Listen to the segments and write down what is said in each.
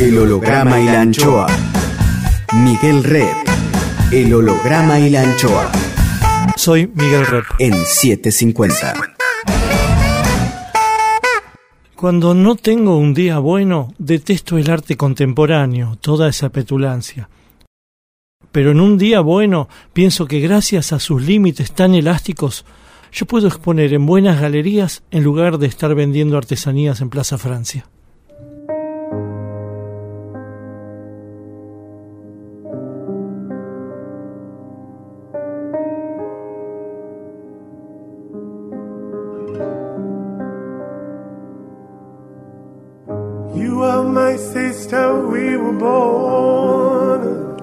El holograma y la anchoa. Miguel Rep. El holograma y la anchoa. Soy Miguel Rep. En 750. Cuando no tengo un día bueno, detesto el arte contemporáneo, toda esa petulancia. Pero en un día bueno, pienso que gracias a sus límites tan elásticos, yo puedo exponer en buenas galerías en lugar de estar vendiendo artesanías en Plaza Francia.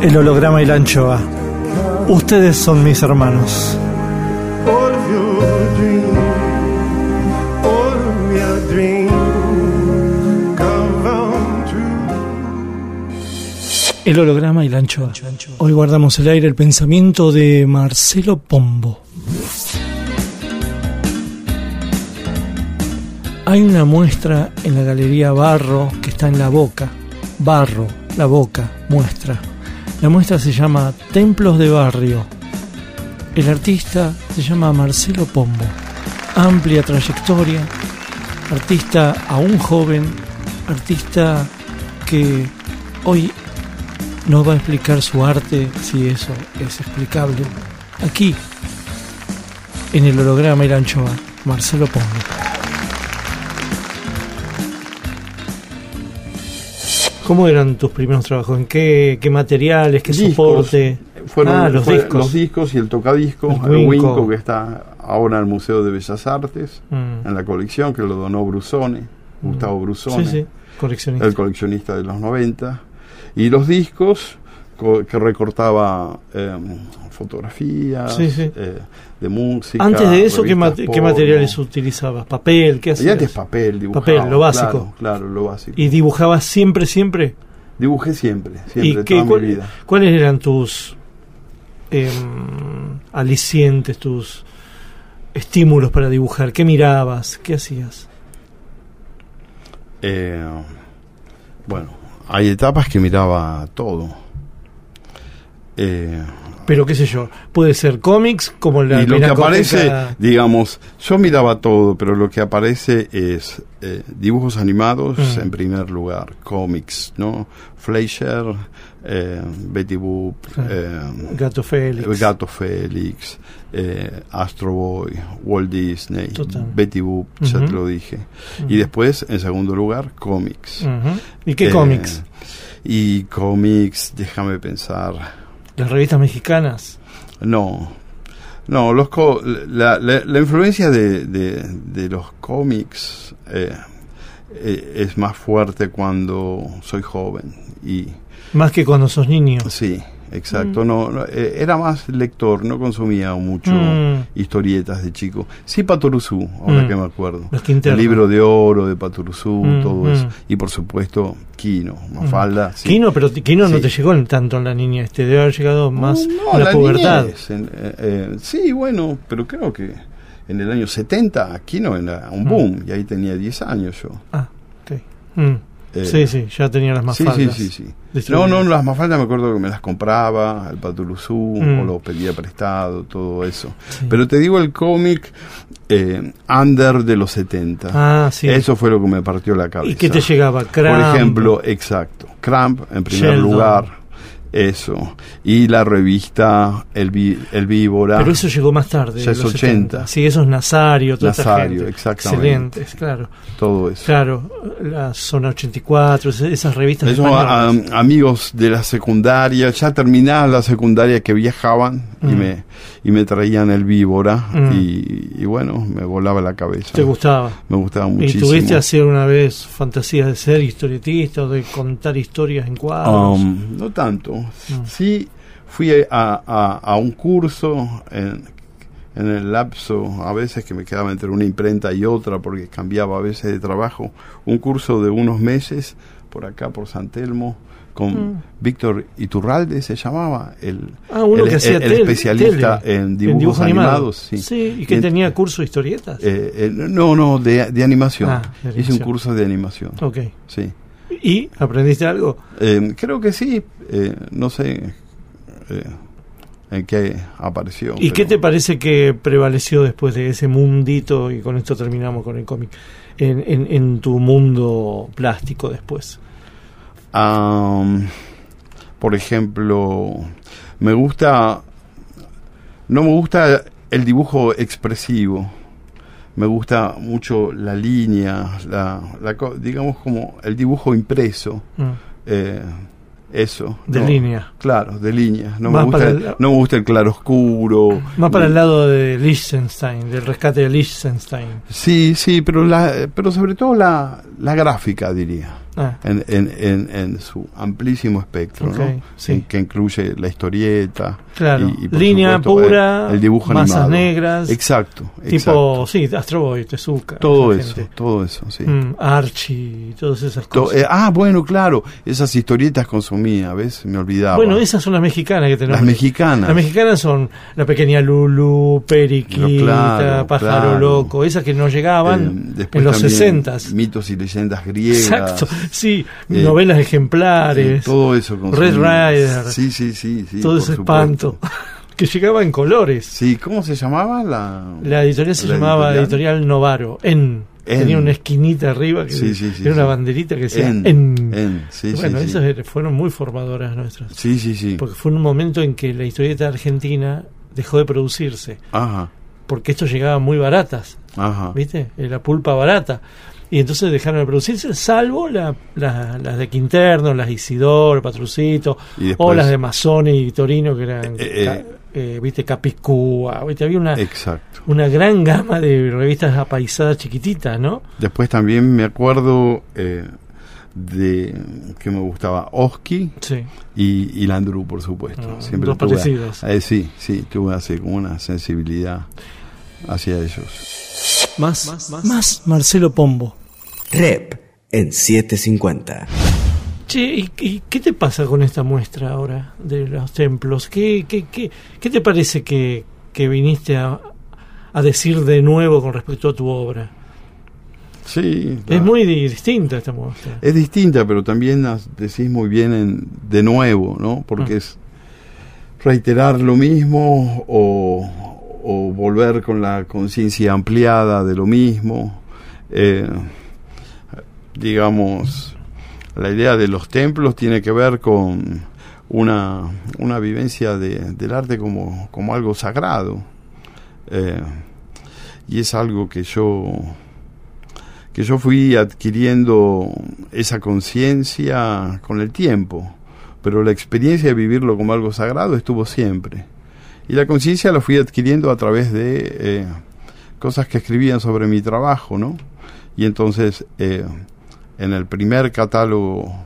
El holograma y la anchoa. Ustedes son mis hermanos. El holograma y la anchoa. Hoy guardamos el aire el pensamiento de Marcelo Pombo. Hay una muestra en la Galería Barro que está en la boca. Barro, la boca, muestra. La muestra se llama Templos de Barrio. El artista se llama Marcelo Pombo. Amplia trayectoria, artista aún joven, artista que hoy nos va a explicar su arte, si eso es explicable. Aquí, en el holograma y la anchoa, Marcelo Pombo. ¿Cómo eran tus primeros trabajos? ¿En qué, qué materiales, qué soporte? Fueron ah, los, discos. los discos y el tocadisco, el, Winco. que está ahora en el Museo de Bellas Artes, mm. en la colección, que lo donó Brusone, mm. Gustavo Brusone, sí, sí. Coleccionista. el coleccionista de los 90. Y los discos que recortaba em, fotografías eh, de música. Antes de eso, ¿qué, materiales utilizabas? ¿Papel? ¿Qué hacías? Y antes papel, dibujaba. Papel, lo básico. Claro, lo básico. ¿Y dibujabas siempre, siempre? Dibujé siempre, siempre, ¿Y toda mi vida. ¿Cuáles eran tus eh, alicientes, tus estímulos para dibujar? ¿Qué mirabas? ¿Qué hacías? Eh, bueno, hay etapas que miraba todo. Eh, pero qué sé yo, puede ser cómics como la... Y lo que aparece, digamos, yo miraba todo, pero lo que aparece es eh, dibujos animados mm. en primer lugar, cómics, ¿no? Fleischer, eh, Betty Boop, eh, Gato Félix, Gato Félix Astro Boy, Walt Disney, Betty Boop, ya te lo dije. Y después, en segundo lugar, cómics. ¿Y qué cómics? Y cómics, déjame pensar ¿Las revistas mexicanas? No. No, los la, la, influencia de, de, los cómics eh, eh, es más fuerte cuando soy joven. y Más que cuando sos niño. Sí. Exacto, mm. no, eh, era más lector, no consumía mucho mm. historietas de chico. Sí, Paturuzú, ahora mm. que me acuerdo. El libro de oro de Paturuzú, todo eso. Y por supuesto, Kino, Mafalda. Sí. Kino, pero Kino no te llegó tanto en la niñez, este debe haber llegado más en la, pubertad. Eh, eh, sí, bueno, pero creo que en el año 70 Kino era un boom, y ahí tenía 10 años yo. Ah, ok. Eh, sí, sí, ya tenía las más Sí, sí, sí. No, no, las más faltas me acuerdo que me las compraba, el Patuluzú, mm. o lo pedía prestado, todo eso. Pero te digo el cómic eh, under de los 70. Ah, sí. Eso fue lo que me partió la cabeza. ¿Y qué te llegaba? Cramp. Por ejemplo, exacto. Cramp en primer lugar. Eso. Y la revista El, el Víbora. Pero eso llegó más tarde. Ya es 80. Sí, eso es Nazario. Toda Nazario, exactamente. Excelentes, claro. Todo eso. Claro, la Zona 84, esas revistas. Eso, amigos de la secundaria, ya terminaba la secundaria que viajaban y, mm. me, y me traían el Víbora. Mm. Y, bueno, me volaba la cabeza. ¿Te gustaba? Me gustaba muchísimo. ¿Y tuviste hacer una vez fantasías de ser historietista o de contar historias en cuadros? Um, no tanto. Mm. Sí, fui a, a, un curso en, en, el lapso, a veces que me quedaba entre una imprenta y otra porque cambiaba a veces de trabajo, un curso de unos meses por acá, por San Telmo, con mm. Víctor Iturralde se llamaba, el, ah, el, especialista en dibujos, animados. Sí. ¿y que tenía curso de historietas? Eh, eh, no, no, de, de animación. Ah, Hice un curso de animación. Ok. Sí. ¿Y aprendiste algo? Eh, creo que sí, eh, no sé eh, en qué apareció. ¿Y qué te parece que prevaleció después de ese mundito, y con esto terminamos con el cómic, en, en, tu mundo plástico después? por ejemplo, me gusta, no me gusta el dibujo expresivo me gusta mucho la línea, la, digamos como el dibujo impreso. Mm. Eh, eso. De línea. Claro, de línea. No, me gusta, el, no me gusta el claroscuro. Más para el lado de Liechtenstein, del rescate de Liechtenstein. Sí, sí, pero, la, pero sobre todo la, la gráfica, diría. Ah. En, en, en, su amplísimo espectro, que incluye la historieta. Claro, línea pura, eh, el, dibujo masas negras. Exacto, Tipo, sí, Astro Boy, Tezuka. Todo eso, todo eso, sí. Mm, Archie, todas esas cosas. Eh, ah, bueno, claro, esas historietas consumía, ¿ves? Me olvidaba. Bueno, esas son las mexicanas que tenemos. Las mexicanas. Las mexicanas son La Pequeña Lulu, Periquita, Pájaro Loco, esas que no llegaban eh, en los sesentas. Mitos y leyendas griegas. Exacto sí, eh, novelas ejemplares. todo eso. Con Red Rider. Sí, sí, sí. sí todo ese espanto. que llegaba en colores. Sí, ¿cómo se llamaba la...? La editorial se llamaba editorial? Novaro, en... Tenía una esquinita arriba que era una banderita que decía en. en. bueno, esas fueron muy formadoras nuestras. Sí, sí, sí. Porque fue un momento en que la historieta argentina dejó de producirse. Ajá. Porque esto llegaba muy baratas. Ajá. ¿Viste? Era pulpa barata y entonces dejaron de producirse, salvo las de Quinterno, las Isidoro, Patrucito, o las de Masone y Torino, que eran, eh, eh, eh, viste, Capicúa, viste, había una, una gran gama de revistas apaisadas chiquititas, ¿no? Después también me acuerdo de que me gustaba Oski y, y Landru, por supuesto. Ah, Siempre dos parecidos. sí, sí, tuve así como una sensibilidad hacia ellos. Más, más, Marcelo Pombo. Rep en 750. Che, ¿y, qué te pasa con esta muestra ahora de los templos? ¿Qué, qué, qué, qué te parece que, que viniste a, a, decir de nuevo con respecto a tu obra? Sí. Es muy distinta esta muestra. Es distinta, pero también decís muy bien en, de nuevo, ¿no? Porque ah. es reiterar lo mismo o, o volver con la conciencia ampliada de lo mismo. Eh, digamos, la idea de los templos tiene que ver con una, una vivencia de, del arte como, como algo sagrado. Eh, y es algo que yo que yo fui adquiriendo esa conciencia con el tiempo, pero la experiencia de vivirlo como algo sagrado estuvo siempre. Y la conciencia la fui adquiriendo a través de eh, cosas que escribían sobre mi trabajo, ¿no? Y entonces, eh, en el primer catálogo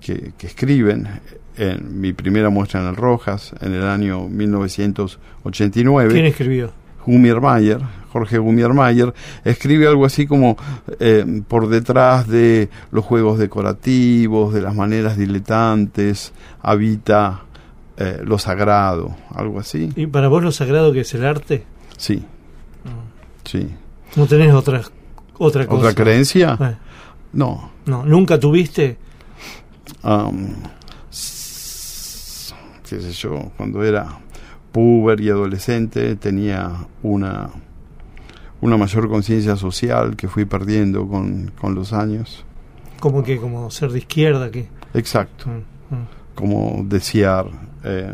que, escriben, en mi primera muestra en el Rojas, en el año 1989. ¿Quién escribió? Mayer, Jorge Mayer, escribe algo así como eh, por detrás de los juegos decorativos, de las maneras diletantes, habita eh, lo sagrado, algo así. ¿Y para vos lo sagrado que es el arte? Sí. Ah. Sí. ¿No tenés otra, otra cosa? ¿Otra creencia? Eh. No. No, ¿nunca tuviste? qué sé yo, cuando era puber y adolescente tenía una, una mayor conciencia social que fui perdiendo con, con los años. ¿Como que? ¿Como ser de izquierda? que Exacto. Mm, mm. Como desear eh,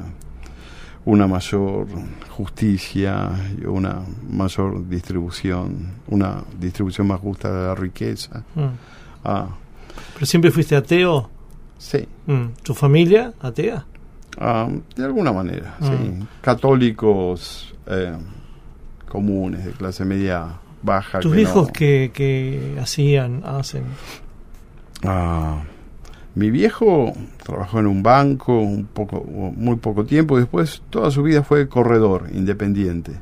una mayor justicia y una mayor distribución, una distribución más justa de la riqueza. Mm. Ah. ¿Pero siempre fuiste ateo? Sí. ¿Tu familia atea? Ah, de alguna manera, sí. Católicos eh, comunes, de clase media baja. ¿Tus hijos que, que hacían, hacen? Ah, mi viejo trabajó en un banco un poco, muy poco tiempo, después toda su vida fue corredor independiente,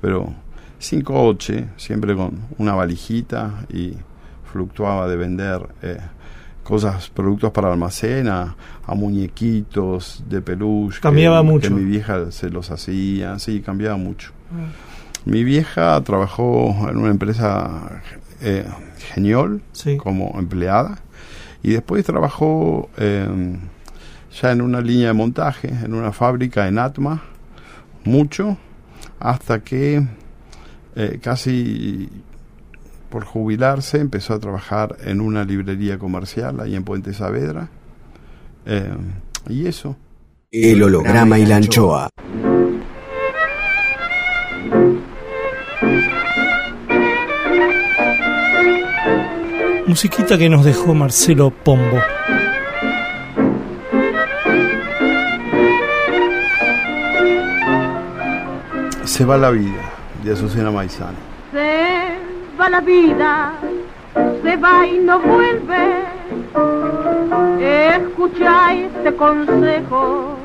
pero sin coche, siempre con una valijita y fluctuaba de vender eh, cosas, productos para almacén a, muñequitos de peluche. Cambiaba mucho. Que mi vieja se los hacía, sí, cambiaba mucho. Ah. Mi vieja trabajó en una empresa eh, genial como empleada y después trabajó em, ya en una línea de montaje, en una fábrica en Atma, mucho, hasta que eh, casi por jubilarse empezó a trabajar en una librería comercial ahí en Puente Saavedra. Em, y eso. El holograma y la anchoa. Musiquita que nos dejó Marcelo Pombo. Se va la vida, de Azucena Maizano. Se va la vida, se va y no vuelve. Escucha este consejo.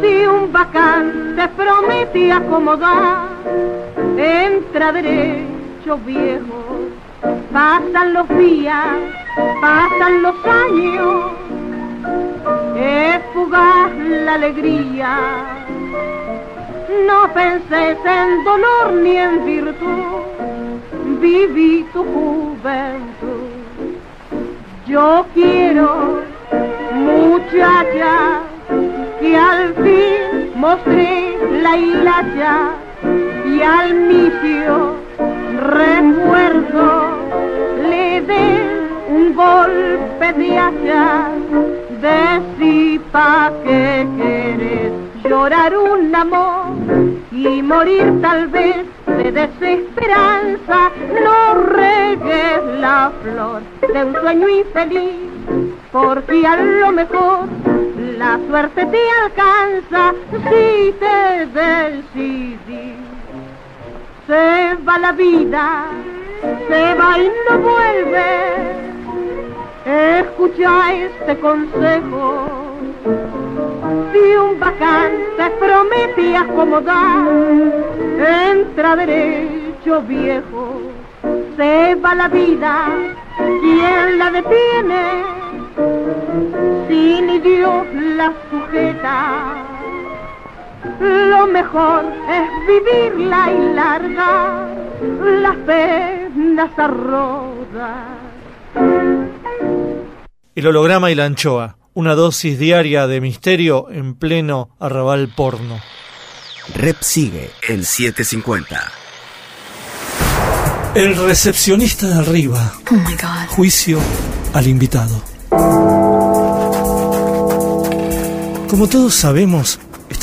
Si un bacán te promete acomodar, entra derecho viejo Pasan los días, pasan los años, es fugaz la alegría. No penses en dolor ni en virtud, viví tu juventud. Yo quiero, muchacha, que al fin mostré la hilacha y al misio recuerdo un golpe de hacha, de pa' que quieres llorar un amor y morir tal vez de desesperanza, no regues la flor de un sueño infeliz, porque a lo mejor la suerte te alcanza si te decidís. Se va la vida se va y no vuelve. Escucha este consejo. Si un bacán te promete acomodar, entra derecho viejo. Se va la vida, ¿quién la detiene? Si ni Dios la sujeta. Lo mejor es vivirla y larga las penas El holograma y la anchoa, una dosis diaria de misterio en pleno arrabal porno. Rep sigue en 750. El recepcionista de arriba. Oh Juicio al invitado. Como todos sabemos,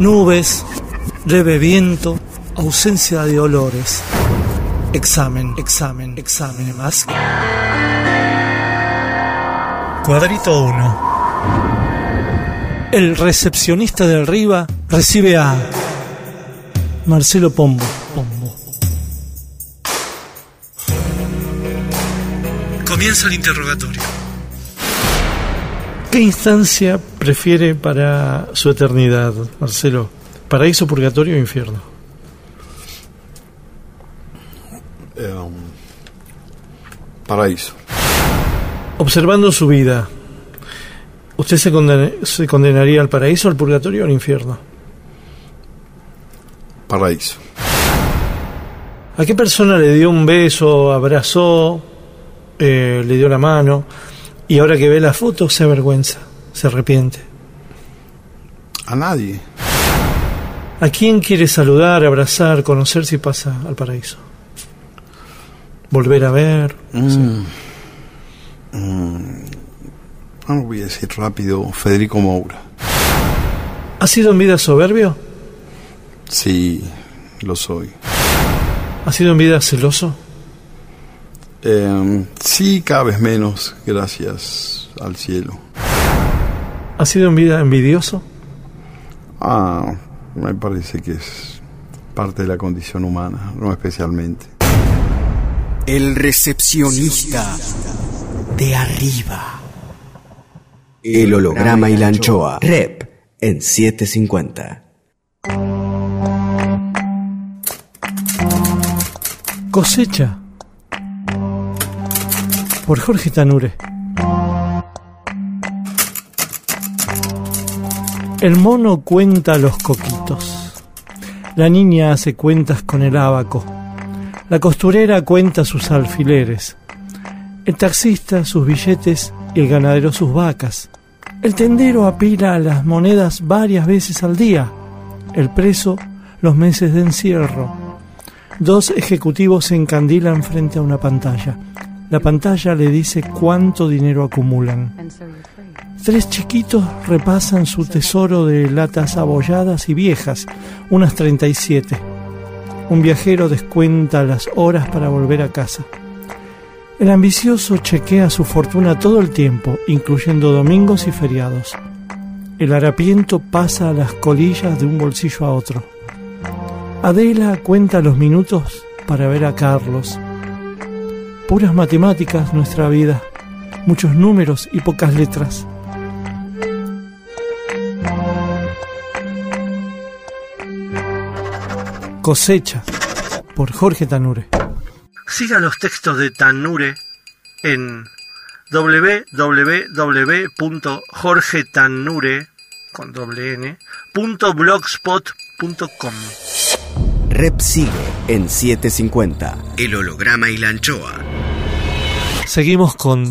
Nubes, leve viento, ausencia de olores. Examen, examen, examen más. Cuadrito 1. El recepcionista de arriba recibe a Marcelo Pombo. Pombo. Comienza el interrogatorio. ¿Qué instancia prefiere para su eternidad, Marcelo? ¿Paraíso, purgatorio o infierno? Em, paraíso. Observando su vida, ¿usted se, se condenaría al paraíso, al purgatorio o al infierno? Paraíso. ¿A qué persona le dio un beso, abrazó, eh, le dio la mano y ahora que ve la foto se avergüenza, se arrepiente? A nadie. ¿A quién quiere saludar, abrazar, conocer si pasa al paraíso? ¿Volver a ver? Mm. Mm. voy a decir rápido, Federico Moura. ¿Ha sido en vida soberbio? Sí, lo soy. ¿Ha sido en vida celoso? Eh, sí, cada vez menos, gracias al cielo. ¿Ha sido en vida envidioso? Ah, me parece que es parte de la condición humana, no especialmente. El recepcionista de arriba. El holograma y la anchoa. Rep en 750. Cosecha por Jorge Tanure. El mono cuenta los coquitos. La niña hace cuentas con el abaco. La costurera cuenta sus alfileres. El taxista sus billetes y el ganadero sus vacas. El tendero apila las monedas varias veces al día. El preso los meses de encierro Dos ejecutivos se encandilan frente a una pantalla. La pantalla le dice cuánto dinero acumulan. Tres chiquitos repasan su tesoro de latas abolladas y viejas, unas 37. Un viajero descuenta las horas para volver a casa. El ambicioso chequea su fortuna todo el tiempo, incluyendo domingos y feriados. El harapiento pasa las colillas de un bolsillo a otro. Adela cuenta los minutos para ver a Carlos. Puras matemáticas nuestra vida, muchos números y pocas letras. Cosecha por Jorge Tanure. Siga los textos de Tanure en www.jorgetanure con Rep sigue en 750. El holograma y la anchoa. Seguimos con,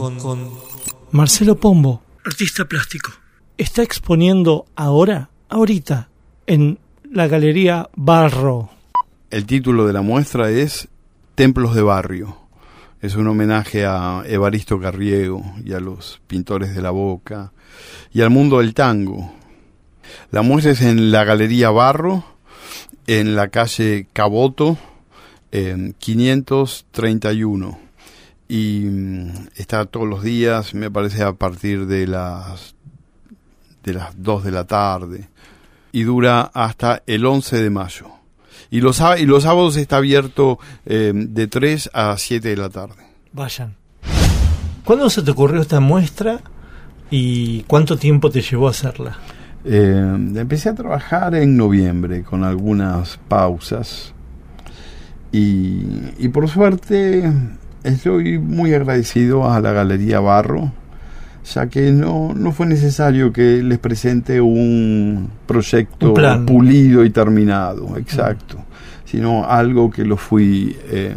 Marcelo Pombo, artista plástico. Está exponiendo ahora, ahorita, en la Galería Barro. El título de la muestra es Templos de Barrio. Es un homenaje a Evaristo Carriego y a los pintores de la boca y al mundo del tango. La muestra es en la Galería Barro, en la calle Caboto, en 531. Y mm, está todos los días, me parece a partir de las, de las 2 de la tarde. Y dura hasta el 11 de mayo. Y los, y los sábados está abierto eh, de 3 a 7 de la tarde. Vayan. ¿Cuándo se te ocurrió esta muestra y cuánto tiempo te llevó a hacerla? Eh, empecé a trabajar en noviembre con algunas pausas y, por suerte estoy muy agradecido a la Galería Barro, ya que no, no fue necesario que les presente un proyecto pulido y terminado, exacto, sino algo que lo fui... Eh,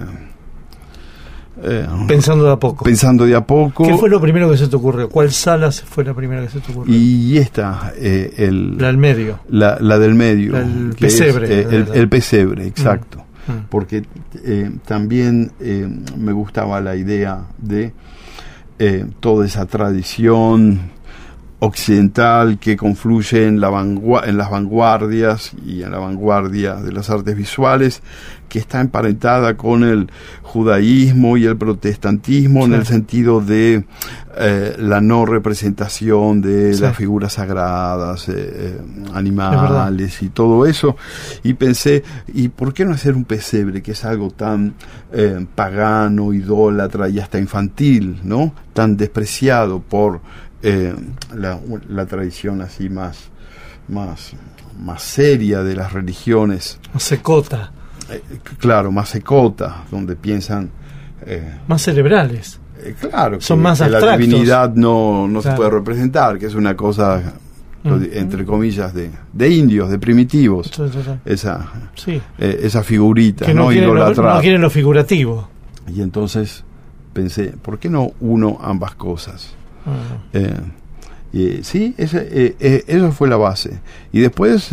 eh, pensando de a poco. Pensando de a poco. ¿Qué fue lo primero que se te ocurrió? ¿Cuál sala fue la primera que se te ocurrió? Y esta, eh, el, la del medio. La, del medio. el pesebre. Eh, el, pesebre, exacto. Mm. Mm. Porque también me gustaba la idea de toda esa tradición occidental que confluye en, la en las vanguardias y en la vanguardia de las artes visuales, que está emparentada con el judaísmo y el protestantismo en el sentido de eh, la no representación de las figuras sagradas, eh, eh, animales y todo eso. Y pensé, ¿y por qué no hacer un pesebre, que es algo tan pagano, idólatra y hasta infantil, ¿no? Tan despreciado por eh, la, tradición así más, más, más seria de las religiones. Más secota. Eh, claro, más secota, donde piensan... Eh, más cerebrales. claro, son más que la divinidad no, no se puede representar, que es una cosa entre comillas, de, de, indios, de primitivos. esa, esa figurita, que no, no, quieren lo figurativo. Y entonces pensé, ¿por qué no uno ambas cosas? Eh, y, sí, eh, eh, eso fue la base. Y después,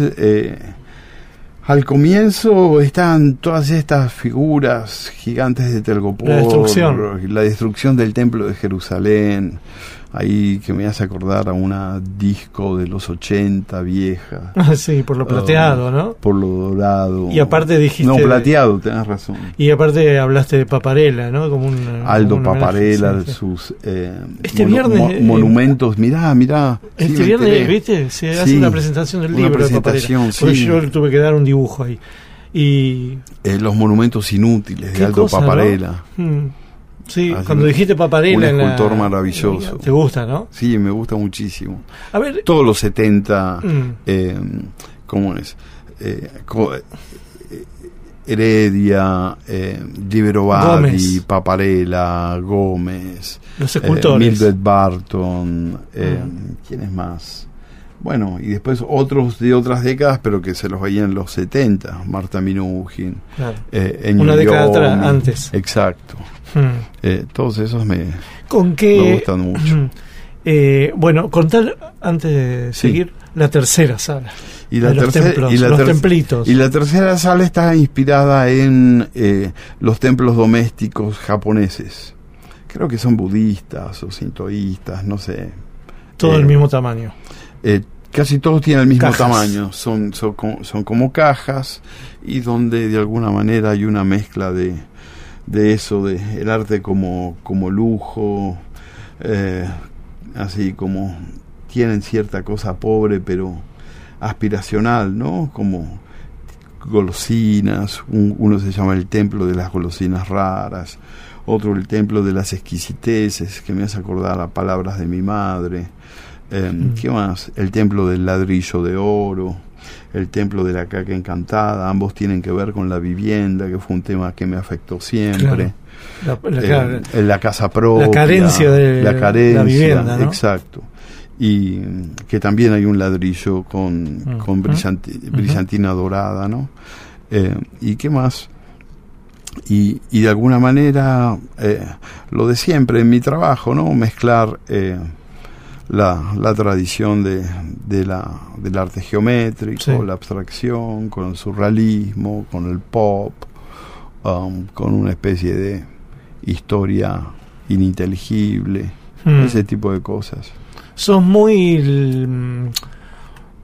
al comienzo, están todas estas figuras gigantes de Telgopor, la destrucción, la destrucción del templo de Jerusalén, ahí que me hace acordar a una disco de los 80 vieja. Ah, sí, por lo plateado, ah, ¿no? Por lo dorado. Y aparte dijiste... No, plateado, tenés razón. Y aparte hablaste de Paparela, ¿no? Como un, Aldo Paparela, sus eh, este viernes, eh, monumentos, mirá, mirá. Este viernes, ¿viste? Se hace una presentación del libro de Paparela. Sí. yo tuve que dar un dibujo ahí. Y... Eh, los monumentos inútiles de Aldo Paparela. Mm. Sí, cuando dijiste Paparela. Un escultor maravilloso. ¿Te gusta, no? Sí, me gusta muchísimo. A ver. Todos los 70, mm. eh, ¿cómo es? Eh, eh, Heredia, eh, Libero Paparela, Gómez. Los escultores. Mildred Barton. Mm. ¿Quién es más? Bueno, y después otros de otras décadas, pero que se los veían en los 70. Marta Minujín. Claro. Una década antes. Exacto. Hmm. Eh, todos esos me, ¿Con qué, gustan mucho. Hmm. Eh, bueno, contar antes de seguir la tercera sala. Y la, los, y la los templitos. Y la tercera sala está inspirada en eh, los templos domésticos japoneses. Creo que son budistas o sintoístas, no sé. Todo el mismo tamaño. Casi todos tienen el mismo tamaño. Son, son, son como cajas y donde de alguna manera hay una mezcla de, de eso, de el arte como, como lujo, eh, así como tienen cierta cosa pobre pero aspiracional, ¿no? Como golosinas, uno se llama el templo de las golosinas raras, otro el templo de las exquisiteces, que me hace acordar a palabras de mi madre, eh, mm. ¿qué más? El templo del ladrillo de oro, el templo de la caca encantada, ambos tienen que ver con la vivienda, que fue un tema que me afectó siempre. La, eh, la, casa propia, la carencia de la, carencia, vivienda, exacto. Y que también hay un ladrillo con, mm. con brillantina dorada, ¿no? Eh, ¿Y qué más? Y, y de alguna manera, eh, lo de siempre en mi trabajo, ¿no? Mezclar la, la tradición de, de la, del arte geométrico, la abstracción, con el surrealismo, con el pop, um, con una especie de historia ininteligible, hmm. ese tipo de cosas. ¿Sos muy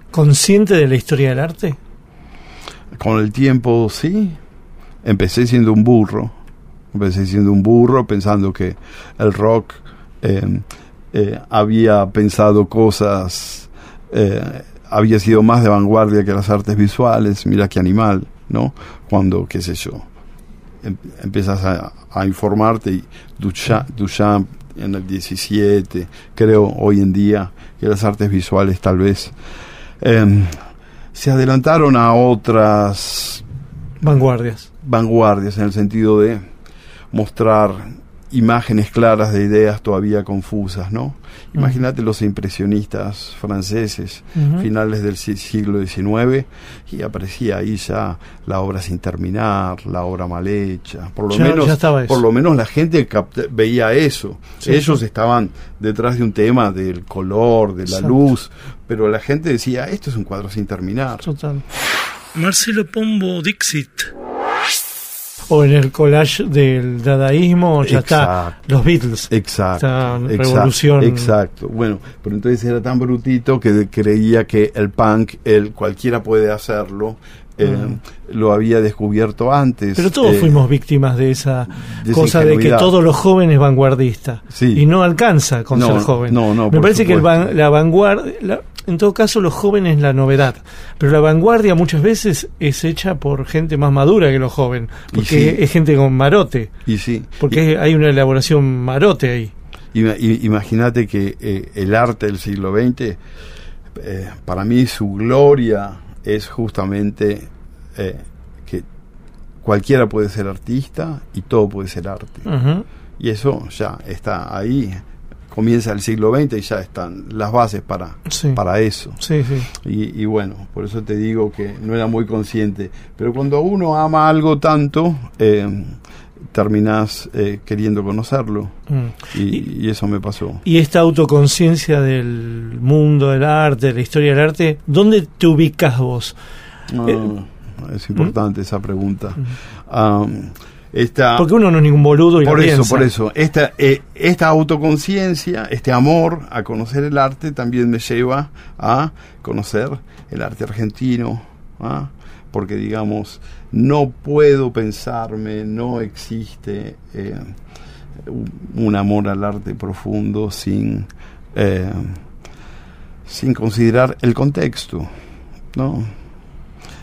consciente de la historia del arte? Con el tiempo sí. Empecé siendo un burro. Empecé siendo un burro pensando que el rock eh, eh, había pensado cosas, eh, había sido más de vanguardia que las artes visuales, mira qué animal, ¿no? Cuando, qué sé yo, em, empiezas a, informarte y Duchamp, en el 17, creo hoy en día que las artes visuales tal vez em, se adelantaron a otras vanguardias. Vanguardias en el sentido de mostrar imágenes claras de ideas todavía confusas, ¿no? Imagínate los impresionistas franceses, finales del siglo XIX, y aparecía ahí ya la obra sin terminar, la obra mal hecha. Por lo, menos, por lo menos la gente veía eso. Ellos estaban detrás de un tema del color, de la luz, pero la gente decía, esto es un cuadro sin terminar. Marcelo Pombo Dixit o en el collage del dadaísmo ya está los Beatles. Exacto. revolución. Exacto. Bueno, pero entonces era tan brutito que creía que el punk, el cualquiera puede hacerlo. Eh, lo había descubierto antes. Pero todos eh, fuimos víctimas de esa, cosa de que todos los jóvenes vanguardistas. Y no alcanza con ser joven. No, no, Me parece que la vanguardia, en todo caso, los jóvenes la novedad. Pero la vanguardia muchas veces es hecha por gente más madura que los jóvenes. Porque es gente con marote. Y sí. Porque hay una elaboración marote ahí. Imagínate que eh, el arte del siglo XX, para mí su gloria es justamente eh, que cualquiera puede ser artista y todo puede ser arte. Y eso ya está ahí comienza el siglo XX y ya están las bases para, para eso. Sí, sí. Y, bueno, por eso te digo que no era muy consciente. Pero cuando uno ama algo tanto, eh, terminás eh, queriendo conocerlo. Mm. Y, eso me pasó. Y esta autoconciencia del mundo del arte, de la historia del arte, ¿dónde te ubicas vos? Ah, es importante esa pregunta. Mm. Porque uno no es ningún boludo y Por eso, por eso. Esta, eh, esta autoconciencia, este amor a conocer el arte también me lleva a conocer el arte argentino. ¿ah? Porque, digamos, no puedo pensarme, no existe eh, un amor al arte profundo sin, eh, sin considerar el contexto. ¿no?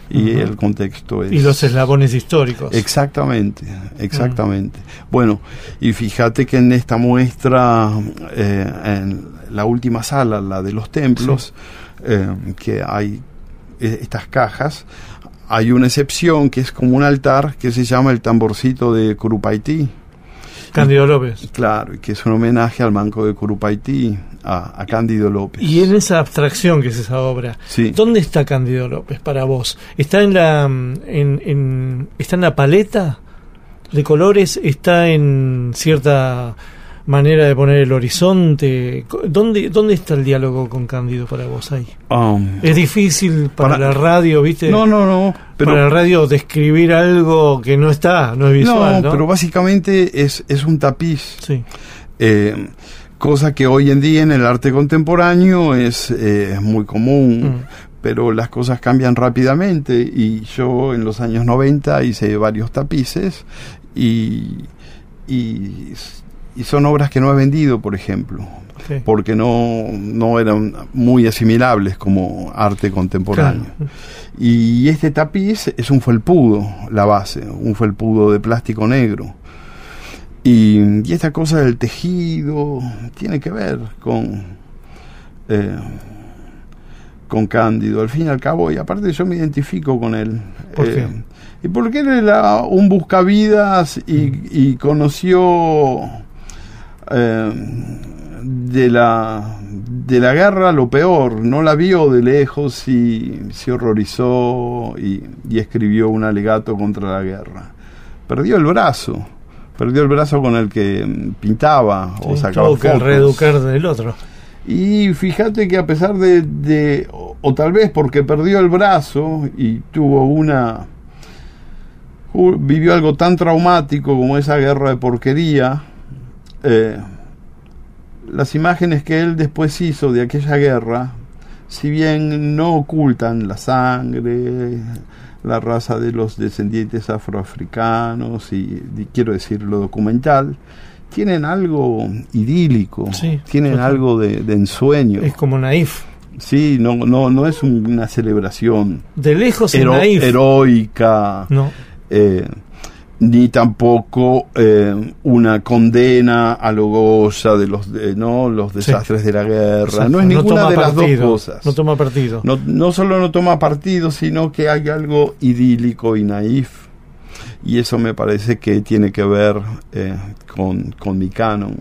y el contexto es... Y los eslabones históricos. Exactamente, exactamente. Bueno, y fíjate que en esta muestra, eh, en la última sala, la de los templos, eh, que hay eh, estas cajas, hay una excepción que es como un altar que se llama el tamborcito de Curupaití Cándido López. Claro, y que es un homenaje al Banco de Curupaití, a, a, Cándido López. Y en esa abstracción que es esa obra, ¿dónde está Cándido López para vos? ¿Está en la, en, está en la paleta de colores? ¿Está en cierta manera de poner el horizonte. ¿Dónde, dónde está el diálogo con Cándido para vos ahí? Um, es difícil para, la radio, ¿viste? No, no, no. Pero, para la radio describir algo que no está, no es visual. No, pero básicamente es, es un tapiz. Sí. Eh, cosa que hoy en día en el arte contemporáneo es, eh, muy común. Mm. Pero las cosas cambian rápidamente y yo en los años 90 hice varios tapices y, y y son obras que no he vendido, por ejemplo, porque no, no eran muy asimilables como arte contemporáneo. Y este tapiz es un felpudo, la base, un felpudo de plástico negro. Y, esta cosa del tejido tiene que ver con, eh, con Cándido, al fin y al cabo, y aparte yo me identifico con él. ¿Por qué? Eh, y porque él era un buscavidas y, y conoció eh, de, la, de la guerra lo peor, no la vio de lejos y se horrorizó y, escribió un alegato contra la guerra. Perdió el brazo, perdió el brazo con el que pintaba o sacaba fotos. que reeducar del otro. Y fíjate que a pesar de, de, o tal vez porque perdió el brazo y tuvo una, vivió algo tan traumático como esa guerra de porquería, eh, las imágenes que él después hizo de aquella guerra, si bien no ocultan la sangre, la raza de los descendientes afroafricanos y, quiero decir lo documental, tienen algo idílico, tienen algo de, ensueño. Es como naif. Sí, no, no, no es una celebración. De lejos naif. Heroica. No. Eh, ni tampoco eh, una condena a lo goya de los no los desastres de la guerra. No es ninguna de las dos cosas. No toma partido. No, no solo no toma partido sino que hay algo idílico y naif. Y eso me parece que tiene que ver eh, con, con mi canon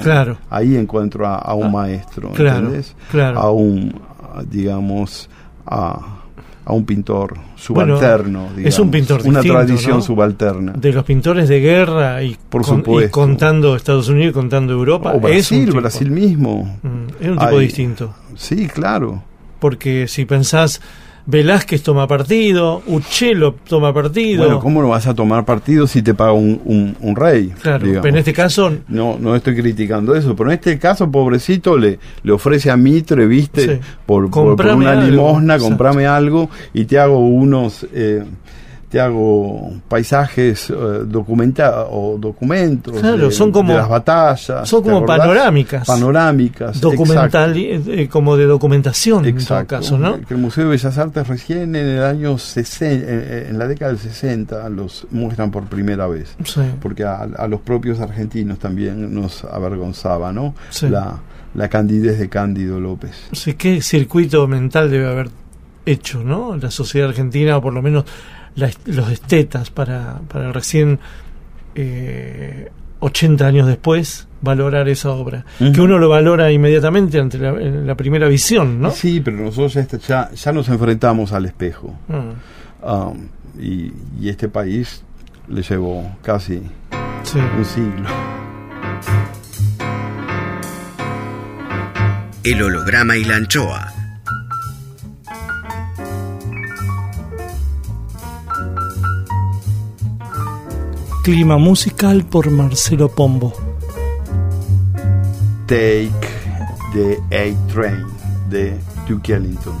claro. ahí encuentro a, un ah, maestro claro, claro. a un digamos a a un pintor subalterno. es un pintor Una tradición subalterna. De los pintores de guerra y, Por contando Estados Unidos y contando Europa. O Brasil, Brasil mismo. Mm, es un tipo distinto. Sí, claro. Porque si pensás Velázquez toma partido, Uchelo toma partido. Bueno, ¿cómo no vas a tomar partido si te paga un, un, rey? Claro, pero en este caso... No, no estoy criticando eso, pero en este caso, pobrecito, le, le ofrece a Mitre, viste, por, una limosna, comprame algo y te hago unos... Eh, hago paisajes eh, documentados o documentos son como, de las batallas. Son como panorámicas. Panorámicas. Documental, eh, eh, como de documentación en todo caso, ¿no? Que el Museo de Bellas Artes recién en el año 60, en la década del 60 los muestran por primera vez. Porque a, los propios argentinos también nos avergonzaba, ¿no? La, la candidez de Cándido López. Sí, qué circuito mental debe haber hecho, ¿no? La sociedad argentina, o por lo menos los estetas para, para recién eh, 80 años después valorar esa obra. Que uno lo valora inmediatamente ante la, primera visión, ¿no? Sí, pero nosotros ya, ya, nos enfrentamos al espejo. Mm. Um, y, y, este país le llevó casi un siglo. El holograma y la anchoa Clima musical por Marcelo Pombo. Take the A Train de Duke Ellington.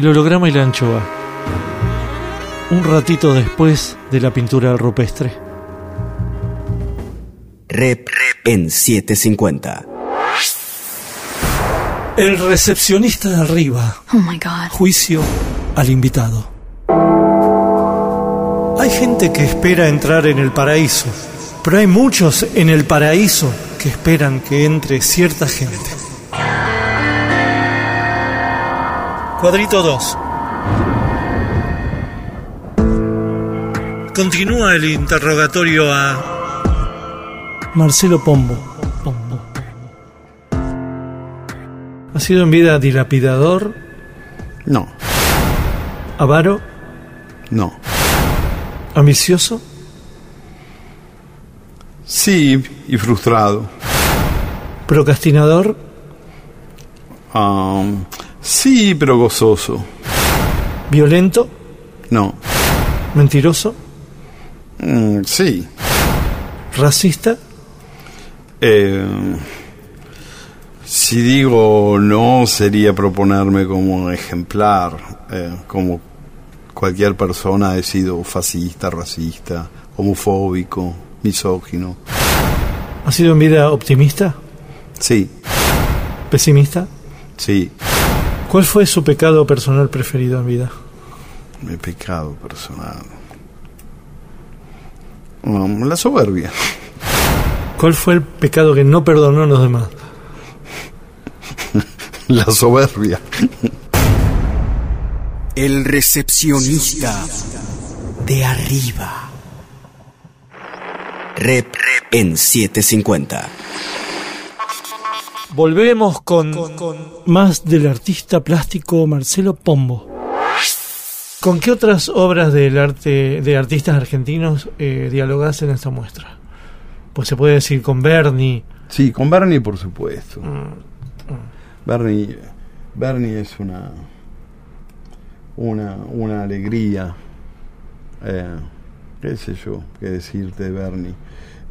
El holograma y la anchoa. Un ratito después de la pintura rupestre. Rep, en 750. El recepcionista de arriba. Oh my God. Juicio al invitado. Hay gente que espera entrar en el paraíso, pero hay muchos en el paraíso que esperan que entre cierta gente. Cuadrito 2. Continúa el interrogatorio a Marcelo Pombo. Pombo. ¿Ha sido en vida dilapidador? No. ¿Avaro? No. ¿Ambicioso? Sí, y frustrado. ¿Procrastinador? Sí, pero gozoso. ¿Violento? No. ¿Mentiroso? Mm, sí. ¿Racista? Eh, si digo no, sería proponerme como ejemplar, eh, como cualquier persona ha sido fascista, racista, homofóbico, misógino. ¿Ha sido en vida optimista? Sí. ¿Pesimista? Sí. ¿Cuál fue su pecado personal preferido en vida? Mi pecado personal. la soberbia. ¿Cuál fue el pecado que no perdonó a los demás? la soberbia. El recepcionista de arriba. Rep en 750. Volvemos con, más del artista plástico Marcelo Pombo. ¿Con qué otras obras del arte de artistas argentinos eh, dialogas en esta muestra? Pues se puede decir con Bernie. Sí, con Bernie por supuesto. Mm, mm. Bernie, Bernie es una una, una alegría. Eh, qué sé yo, qué decirte, Bernie.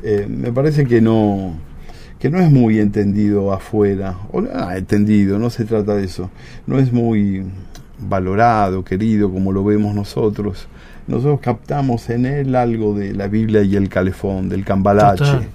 Eh, me parece que no que no es muy entendido afuera, o ah, entendido, no se trata de eso, no es muy valorado, querido como lo vemos nosotros. Nosotros captamos en él algo de la Biblia y el calefón, del cambalache,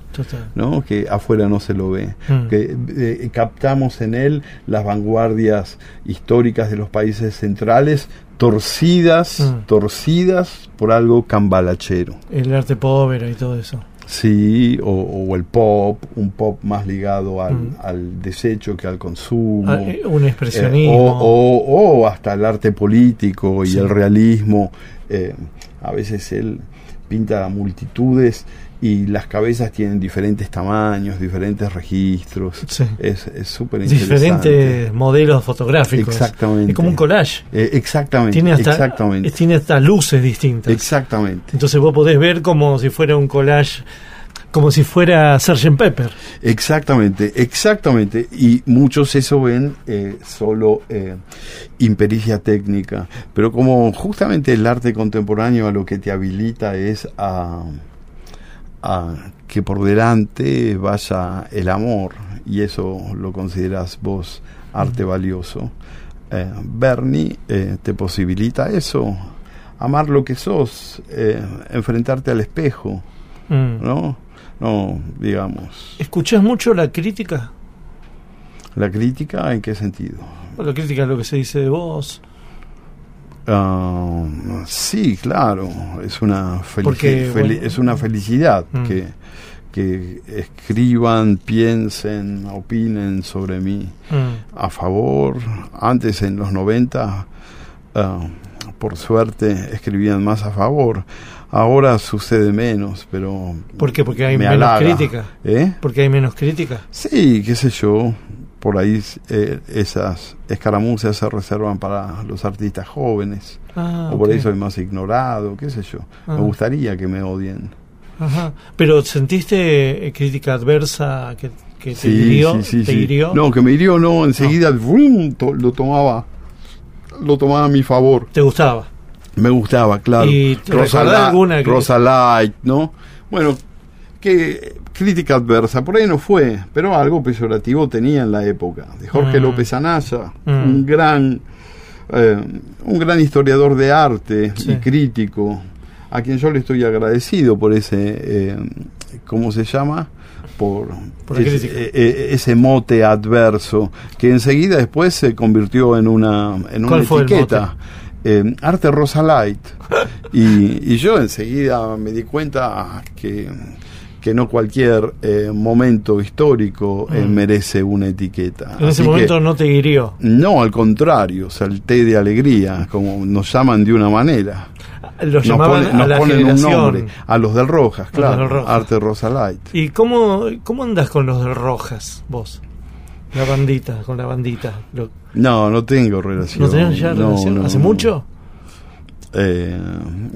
¿no? que afuera no se lo ve. Mm. Que eh, captamos en él las vanguardias históricas de los países centrales torcidas, mm. torcidas por algo cambalachero. El arte pobre y todo eso. Sí, o, el pop, un pop más ligado al, mm. al desecho que al consumo. Ah, eh, un expresionismo. Eh, o, hasta el arte político y el realismo. Eh, a veces él pinta multitudes y las cabezas tienen diferentes tamaños, diferentes registros. Es súper interesante. Diferentes modelos fotográficos. Exactamente. Es como un collage. Eh, exactamente. Tiene hasta, exactamente. Tiene hasta luces distintas. Exactamente. Entonces vos podés ver como si fuera un collage como si fuera Sgt. Pepper. Exactamente, exactamente. Y muchos eso ven eh, solo eh, impericia técnica. Pero como justamente el arte contemporáneo a lo que te habilita es a a que por delante vaya el amor, y eso lo consideras vos arte valioso. Eh, Bernie eh, te posibilita eso, amar lo que sos, eh, enfrentarte al espejo, mm. ¿no? No, digamos. ¿Escuchás mucho la crítica? ¿La crítica en qué sentido? La crítica es lo que se dice de vos. Ah, sí, claro, es una, es una felicidad mm. que, que escriban, piensen, opinen sobre mí mm. a favor. Antes en los 90, ah, por suerte, escribían más a favor. Ahora sucede menos, pero... ¿Por qué? Porque hay menos crítica. ¿Eh? Porque hay menos crítica. Sí, qué sé yo por ahí eh, esas escaramuzas se reservan para los artistas jóvenes. Ah, o por ahí soy más ignorado, qué sé yo. Me ah. gustaría que me odien. Ajá. Pero ¿sentiste eh, crítica adversa que, que te, hirió, hirió? No, que me hirió, no, enseguida lo tomaba lo tomaba a mi favor. ¿Te gustaba? Me gustaba, claro. ¿Y Rosa, alguna ¿no? Bueno, que crítica adversa, por ahí no fue, pero algo peyorativo tenía en la época. De Jorge mm. López Anaya, mm. un gran eh, un gran historiador de arte y crítico, a quien yo le estoy agradecido por ese, eh, ¿cómo se llama? Por, eh, ese, mote adverso, que enseguida después se convirtió en una, en una etiqueta. arte Rosa Light. Y, yo enseguida me di cuenta que, que no cualquier eh, momento histórico eh, mm. merece una etiqueta. En ese momento no te hirió. No, al contrario, salté de alegría, como nos llaman de una manera. Los llamaban a ponen un nombre. A los del Rojas, claro. Arte Rosa Light. ¿Y cómo, cómo andás con los del Rojas, vos? La bandita, con la bandita. No, no tengo relación. ¿No tenés ya relación? ¿Hace mucho? Eh,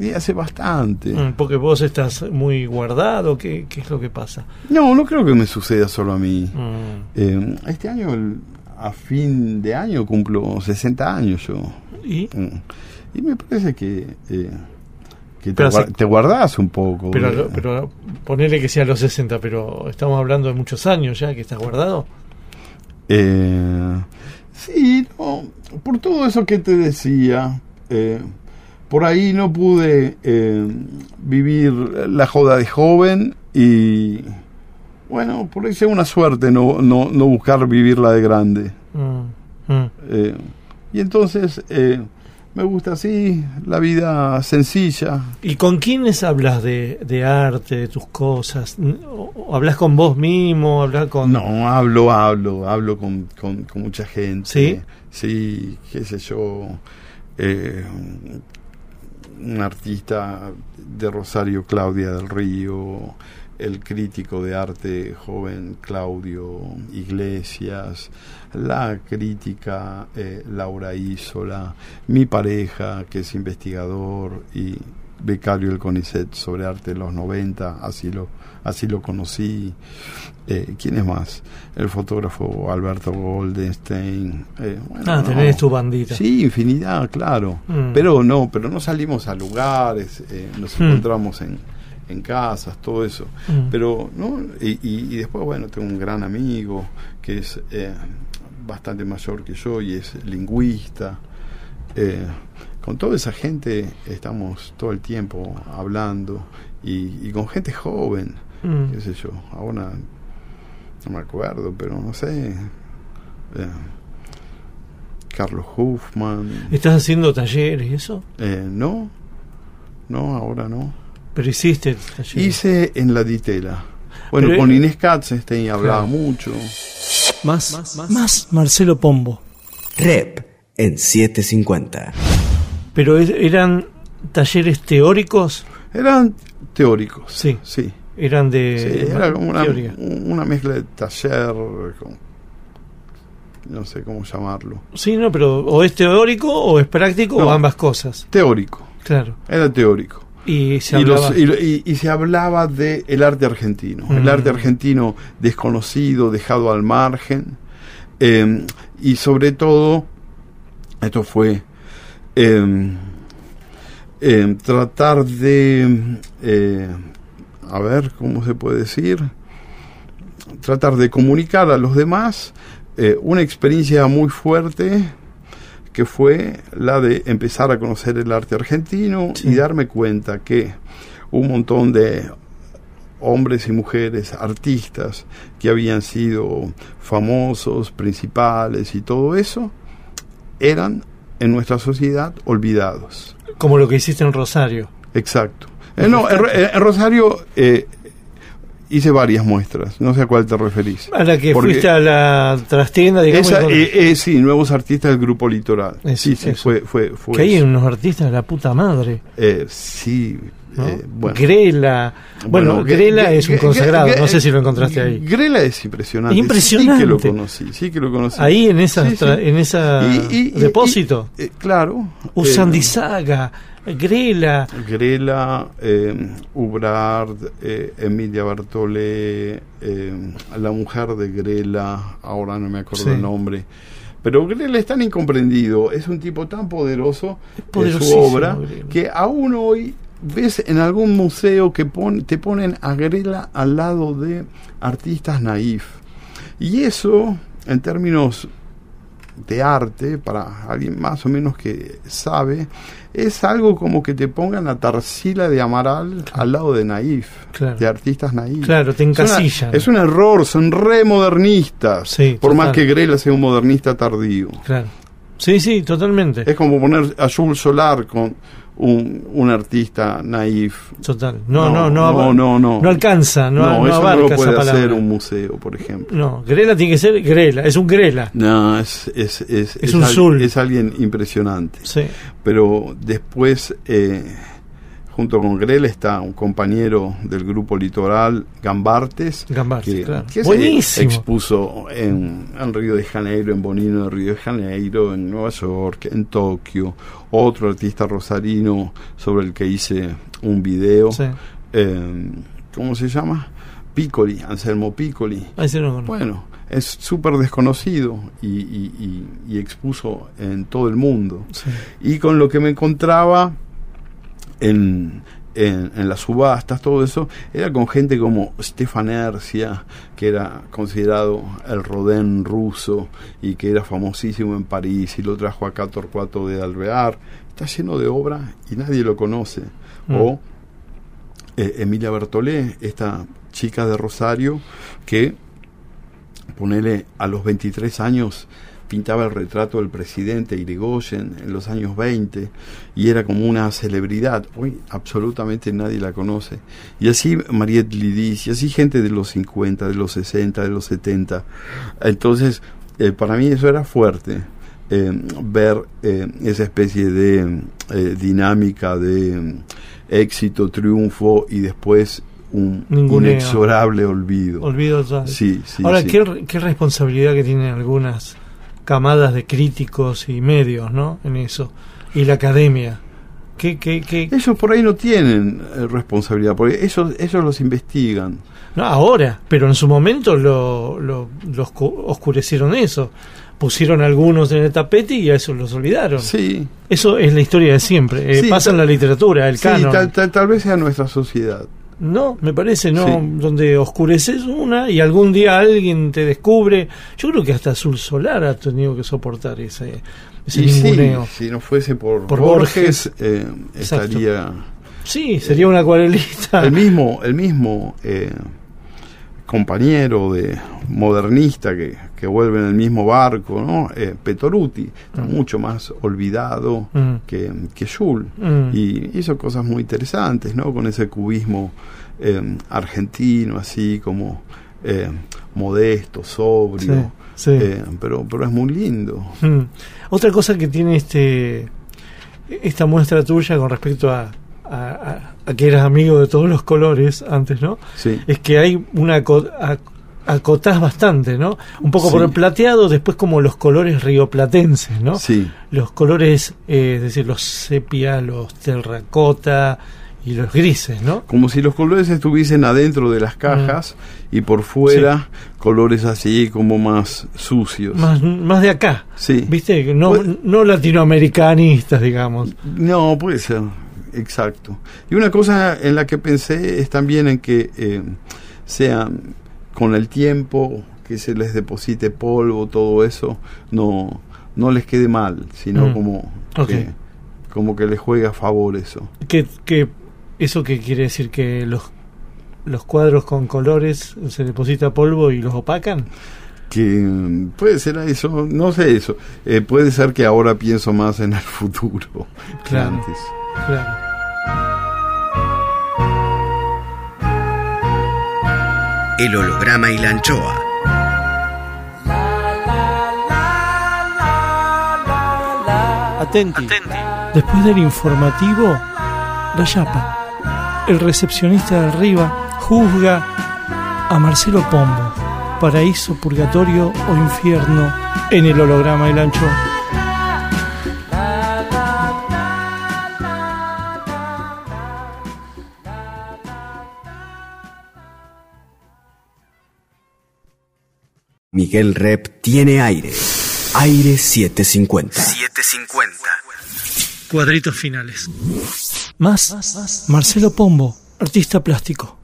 y hace bastante. Mm, porque vos estás muy guardado, ¿qué, ¿qué, es lo que pasa? No, no creo que me suceda solo a mí. Mm. Eh, este año, a fin de año, cumplo 60 años yo. ¿Y? Mm. Y me parece que, eh, que te, te, guardás un poco. Pero, pero ponele que sea los 60, pero estamos hablando de muchos años ya que estás guardado. Eh, sí, no, por todo eso que te decía, eh, por ahí no pude eh, vivir la joda de joven y bueno, por ahí sea una suerte no, no, no buscar vivirla de grande. Mm, mm. Eh, y entonces me gusta así, la vida sencilla. ¿Y con quiénes hablas de, de arte, de tus cosas? ¿Hablas con vos mismo? ¿Hablas con...? No, hablo, hablo, hablo con, con, mucha gente. ¿Sí? Sí, qué sé yo. Eh, un artista de Rosario, Claudia del Río, el crítico de arte joven Claudio Iglesias, la crítica eh, Laura Isola, mi pareja que es investigador y becario del CONICET sobre arte de los 90, así lo, así lo conocí. Eh, ¿Quién es más? El fotógrafo Alberto Goldenstein. Eh, ah, tenés tu bandita. Sí, infinidad, claro. Mm. Pero no, pero no salimos a lugares, eh, nos mm. encontramos en, en casas, todo eso. Mm. Pero, ¿no? Y, y, después, bueno, tengo un gran amigo que es eh, bastante mayor que yo y es lingüista. Eh, con toda esa gente estamos todo el tiempo hablando y, con gente joven, mm. qué sé yo, ahora no me acuerdo, pero no sé. Eh, Carlos Huffman. ¿Estás haciendo talleres y eso? Eh, no, no, ahora no. Pero hiciste Hice en la ditela. Bueno, con Inés Katzenstein hablaba mucho. Más, más, más, Marcelo Pombo. Rep en 750. Pero eran talleres teóricos. Eran teóricos. Sí. Sí. Eran de. Sí, era como una, una, mezcla de taller. no sé cómo llamarlo. Sí, no, pero o es teórico o es práctico o ambas cosas. Teórico. Claro. Era teórico. Y se hablaba, y, se hablaba de el arte argentino, el mm. arte argentino desconocido, dejado al margen, eh, y sobre todo, esto fue eh, eh, tratar de, a ver, ¿cómo se puede decir? Tratar de comunicar a los demás una experiencia muy fuerte que fue la de empezar a conocer el arte argentino y darme cuenta que un montón de hombres y mujeres, artistas que habían sido famosos, principales y todo eso, eran en nuestra sociedad olvidados. Como lo que hiciste en Rosario. Exacto. Eh, no, en, Rosario eh, hice varias muestras, no sé a cuál te referís. A la que fuiste a la trastienda, digamos. Eh, eh, sí, nuevos artistas del grupo Litoral. sí, sí, fue, fue, fue Que hay unos artistas de la puta madre. Eh, Eh, bueno. Grela. Bueno, Grela es un consagrado, no sé si lo encontraste ahí. Grela es impresionante. Impresionante. Sí que lo conocí, sí que lo conocí. Ahí en esa, en esa depósito. claro. Usandizaga. Grela. Grela, eh, Ubrard, eh, Emilia Bartolé, eh, la mujer de Grela, ahora no me acuerdo el nombre. Pero Grela es tan incomprendido, es un tipo tan poderoso en su obra que aún hoy ves en algún museo que te ponen a Grela al lado de artistas naif. Y eso, en términos de arte, para alguien más o menos que sabe, es algo como que te pongan a Tarsila de Amaral al lado de Naif, de artistas naif. Claro, te encasillan. Es, un error, son re modernistas, por más que Grela sea un modernista tardío. Claro. Sí, sí, totalmente. Es como poner a Jules Solar con un, artista naif. Total. No, no, no, no, no, no, no, alcanza, no, no, eso no lo puede hacer un museo, por ejemplo. No, Grela tiene que ser Grela, es un Grela. No, es, es, es, es, un es alguien impresionante. Sí. Pero después eh, junto con Grel está un compañero del grupo Litoral, Gambartes, que, se expuso en, Río de Janeiro, en Bonino de Río de Janeiro, en Nueva York, en Tokio, otro artista rosarino sobre el que hice un video, eh, ¿cómo se llama? Piccoli, Anselmo Piccoli. bueno, es súper desconocido y, expuso en todo el mundo. Y con lo que me encontraba en, en, las subastas, todo eso, era con gente como Stefan Ercia, que era considerado el Rodin ruso y que era famosísimo en París y lo trajo acá Torcuato de Alvear. Está lleno de obra y nadie lo conoce. Mm. O eh, Emilia Bertolé, esta chica de Rosario, que, ponele a los 23 años, pintaba el retrato del presidente Irigoyen en los años 20 y era como una celebridad. Hoy absolutamente nadie la conoce. Y así Mariette Lidis, y así gente de los 50, de los 60, de los 70. Entonces, eh, para mí eso era fuerte. Eh, ver eh, esa especie de dinámica de éxito, triunfo y después un inexorable olvido. Olvido Sí, Ahora, ¿qué, ¿qué responsabilidad que tienen algunas camadas de críticos y medios, ¿no? En eso. Y la academia. ¿Qué, qué, qué? Ellos por ahí no tienen eh, responsabilidad, porque ellos, ellos los investigan. No, ahora, pero en su momento lo, lo, los oscurecieron eso. Pusieron algunos en el tapete y a eso los olvidaron. Sí. Eso es la historia de siempre. Eh, pasa en la literatura, el canon. Tal, tal, vez sea nuestra sociedad. No, me parece, no, donde oscureces una y algún día alguien te descubre. Yo creo que hasta Azul Solar ha tenido que soportar ese, ese si no fuese por, Borges, eh, estaría. Sí, sería una acuarelista. El mismo, el mismo eh, compañero de modernista que, que, vuelve en el mismo barco, ¿no? Eh, Petoruti, mm. mucho más olvidado mm. que, que Jules. Mm. Y hizo cosas muy interesantes, ¿no? Con ese cubismo eh, argentino, así como eh, modesto, sobrio. pero, pero es muy lindo. Otra cosa que tiene este esta muestra tuya con respecto a a, que eras amigo de todos los colores antes, ¿no? Sí. Es que hay una acotás bastante, ¿no? Un poco por el plateado, después como los colores rioplatenses, ¿no? Sí. Los colores, eh, es decir, los sepia, los terracota y los grises, ¿no? Como si los colores estuviesen adentro de las cajas y por fuera colores así como más sucios. Más, más de acá. Sí. ¿Viste? No, no latinoamericanistas, digamos. No, puede ser exacto. Y una cosa en la que pensé es también en que eh, sea con el tiempo que se les deposite polvo, todo eso, no, no les quede mal, sino mm. como, que, como que les juega a favor eso. ¿Qué, qué, ¿Eso qué quiere decir? ¿Que los, los cuadros con colores se deposita polvo y los opacan? que puede ser eso, no sé eso, eh, puede ser que ahora pienso más en el futuro que antes. El holograma y la anchoa. Atenti. Después del informativo, la chapa. El recepcionista de arriba juzga a Marcelo Pombo. Paraíso, purgatorio o infierno en el holograma y la anchoa. Miguel Rep tiene aire. Aire 750. 750. Cuadritos finales. Más, Marcelo Pombo, artista plástico.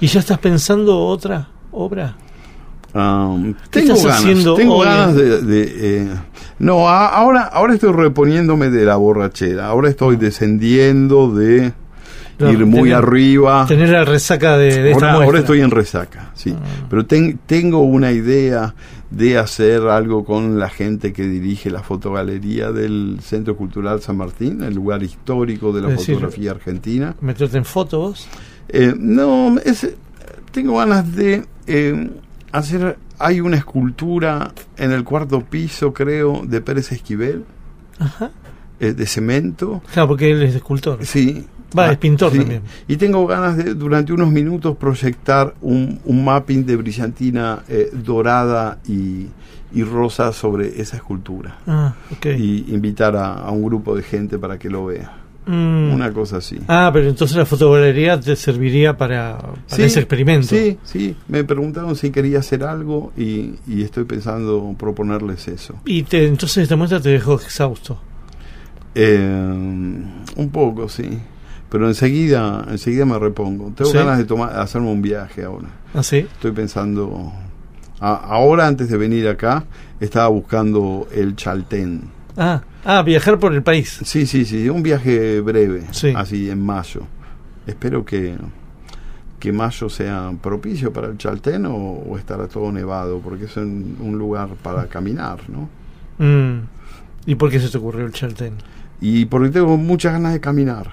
¿Y ya estás pensando otra obra? Um, tengo ganas, tengo ganas de, eh, no ahora ahora estoy reponiéndome de la borrachera ahora estoy descendiendo de ir muy arriba. Tener la resaca de, ahora, ahora, estoy en resaca, sí. Ah. Pero tengo una idea de hacer algo con la gente que dirige la fotogalería del Centro Cultural San Martín, el lugar histórico de la fotografía argentina. ¿Meterte en fotos? Eh, no, tengo ganas de eh, hacer... Hay una escultura en el cuarto piso, creo, de Pérez Esquivel, eh, de cemento. Claro, porque él es escultor. Sí, Va, es ah, pintor también. Y tengo ganas de, durante unos minutos, proyectar un, un mapping de brillantina eh, dorada y, y, rosa sobre esa escultura. Ah, Y invitar a, un grupo de gente para que lo vea. Mm. Una cosa así. Ah, pero entonces la fotogalería te serviría para, ese experimento. Sí, sí. Me preguntaron si quería hacer algo y, y estoy pensando proponerles eso. ¿Y te, entonces esta muestra te dejó exhausto? Eh, un poco, sí pero enseguida enseguida me repongo. Tengo ganas de tomar hacerme un viaje ahora. ¿Ah, sí? Estoy pensando ahora antes de venir acá estaba buscando el Chaltén. Ah, ah, viajar por el país. Sí, sí, sí, un viaje breve, así en mayo. Espero que que mayo sea propicio para el Chaltén o, estará todo nevado, porque es un, lugar para caminar, ¿no? Mm. ¿Y por qué se te ocurrió el Chaltén? Y porque tengo muchas ganas de caminar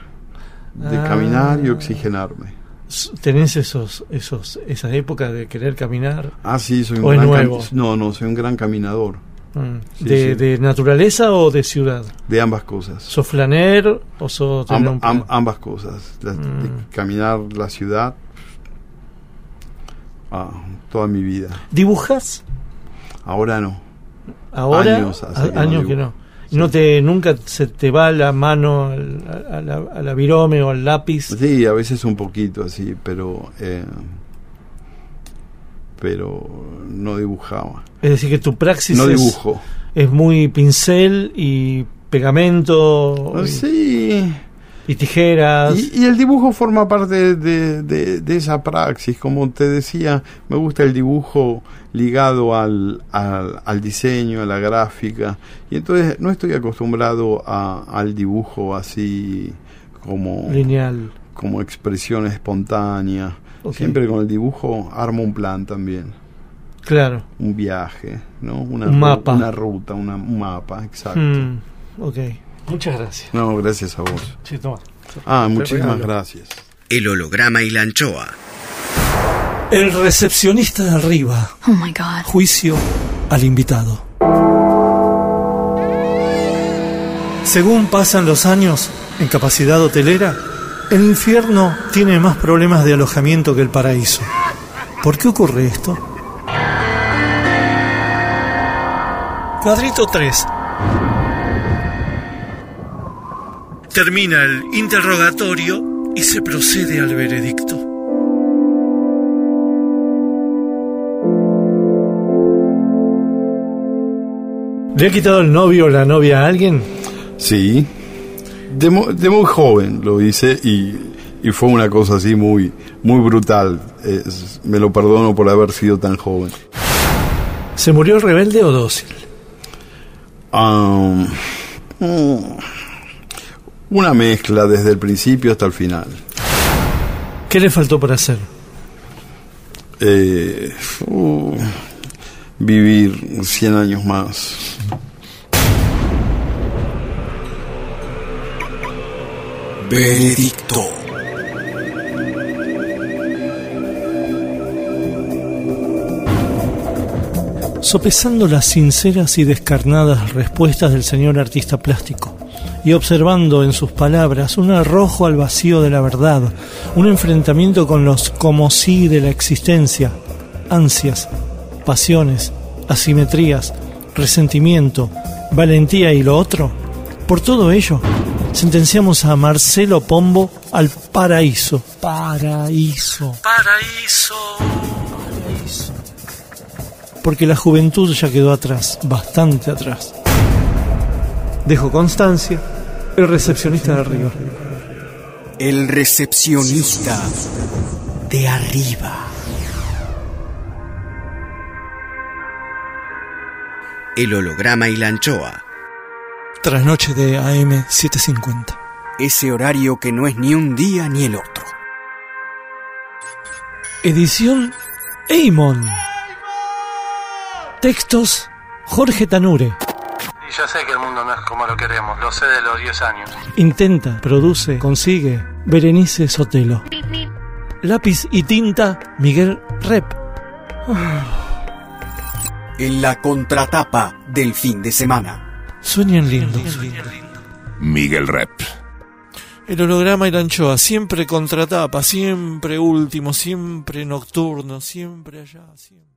de caminar y ah. oxigenarme. ¿Tenés esos, esos, esas épocas de querer caminar? Ah, sí, soy un gran No, no, soy un gran caminador. Mm. de, naturaleza o de ciudad? De ambas cosas. ¿Sos flaner o sos ambas cosas. Mm. caminar la ciudad ah, toda mi vida. ¿Dibujas? Ahora no. ¿Ahora? Años, años que no. ¿No te nunca se te va la mano a la, a la virome o al lápiz? Sí, a veces un poquito así, pero eh, pero no dibujaba. Es decir, que tu praxis no dibujo. es muy pincel y pegamento. Sí y tijeras. Y, el dibujo forma parte de, de, esa praxis. Como te decía, me gusta el dibujo ligado al, al, diseño, a la gráfica. Y entonces no estoy acostumbrado a, al dibujo así como... Lineal. Como expresión espontánea. Siempre con el dibujo armo un plan también. Claro. Un viaje, ¿no? Una un mapa. Una ruta, una, un mapa, exacto. Hmm, ok. Muchas gracias. No, gracias a vos. Sí, toma. Ah, muchísimas gracias. El holograma y la anchoa. El recepcionista de arriba. Oh my God. Juicio al invitado. Según pasan los años en capacidad hotelera, el infierno tiene más problemas de alojamiento que el paraíso. ¿Por qué ocurre esto? Cuadrito 3. Termina el interrogatorio y se procede al veredicto. ¿Le ha quitado el novio o la novia a alguien? Sí, de, muy joven lo hice y, fue una cosa así muy, muy brutal. me lo perdono por haber sido tan joven. ¿Se murió rebelde o dócil? Um, una mezcla desde el principio hasta el final. ¿Qué le faltó para hacer? Eh, uh, vivir 100 años más. Veredicto. Sopesando las sinceras y descarnadas respuestas del señor artista plástico, y observando en sus palabras un arrojo al vacío de la verdad, un enfrentamiento con los como sí de la existencia, ansias, pasiones, asimetrías, resentimiento, valentía y lo otro. Por todo ello, sentenciamos a Marcelo Pombo al paraíso. Paraíso. Paraíso. Paraíso. Porque la juventud ya quedó atrás, bastante atrás. Dejo constancia el recepcionista de arriba. El recepcionista de arriba. El holograma y la anchoa. Trasnoche de AM 750. Ese horario que no es ni un día ni el otro. Edición Eamon. Textos Jorge Tanure. Ya sé que el mundo no es como lo queremos, lo sé de los 10 años. Intenta, produce, consigue. Berenice Sotelo. Lápiz y tinta, Miguel Rep. En la contratapa del fin de semana. Sueñan lindo. Miguel Rep. El holograma y la anchoa, siempre contratapa, siempre último, siempre nocturno, siempre allá, siempre.